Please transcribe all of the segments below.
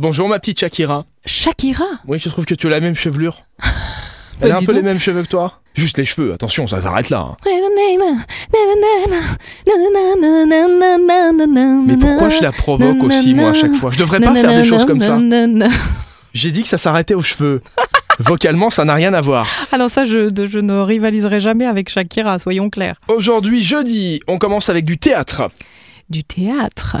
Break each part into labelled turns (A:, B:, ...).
A: Bonjour ma petite Shakira.
B: Shakira
A: Oui, je trouve que tu as la même chevelure. Elle a un peu les mêmes cheveux que toi. Juste les cheveux, attention, ça s'arrête là. hein. Mais pourquoi je la provoque aussi, moi, à chaque fois Je devrais pas faire des choses comme ça. J'ai dit que ça s'arrêtait aux cheveux. Vocalement, ça n'a rien à voir.
B: Alors ça, je, je ne rivaliserai jamais avec Shakira, soyons clairs.
A: Aujourd'hui, jeudi, on commence avec du théâtre.
B: Du théâtre.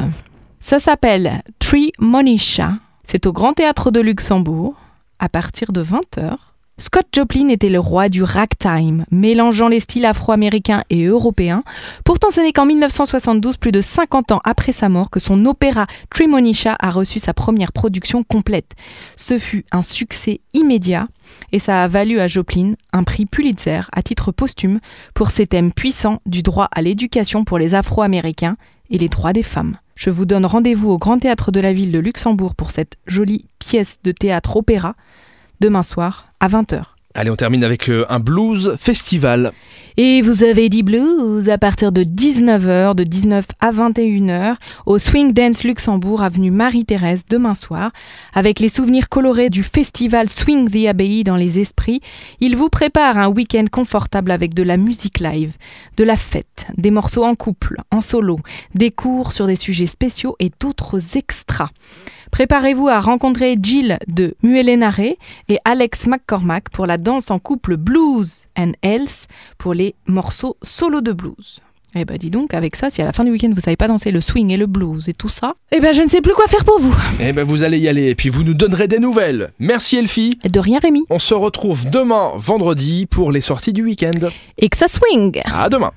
B: Ça s'appelle Tremonisha. C'est au Grand Théâtre de Luxembourg, à partir de 20h. Scott Joplin était le roi du ragtime, mélangeant les styles afro-américains et européens. Pourtant, ce n'est qu'en 1972, plus de 50 ans après sa mort, que son opéra Tremonisha a reçu sa première production complète. Ce fut un succès immédiat et ça a valu à Joplin un prix Pulitzer à titre posthume pour ses thèmes puissants du droit à l'éducation pour les Afro-Américains et les droits des femmes. Je vous donne rendez-vous au Grand Théâtre de la Ville de Luxembourg pour cette jolie pièce de théâtre opéra demain soir à 20h.
A: Allez, on termine avec euh, un blues festival.
B: Et vous avez dit blues à partir de 19h, de 19 à 21h, au Swing Dance Luxembourg, avenue Marie-Thérèse, demain soir. Avec les souvenirs colorés du festival Swing the Abbey dans les esprits, il vous prépare un week-end confortable avec de la musique live, de la fête, des morceaux en couple, en solo, des cours sur des sujets spéciaux et d'autres extras. Préparez-vous à rencontrer Jill de Muelenare et Alex McCormack pour la danse en couple Blues and Else pour les morceaux solo de blues. Eh ben dis donc, avec ça, si à la fin du week-end vous savez pas danser le swing et le blues et tout ça, eh ben je ne sais plus quoi faire pour vous.
A: Eh ben, vous allez y aller et puis vous nous donnerez des nouvelles. Merci Elfie.
B: De rien Rémi.
A: On se retrouve demain, vendredi, pour les sorties du week-end.
B: Et que ça swing
A: À demain.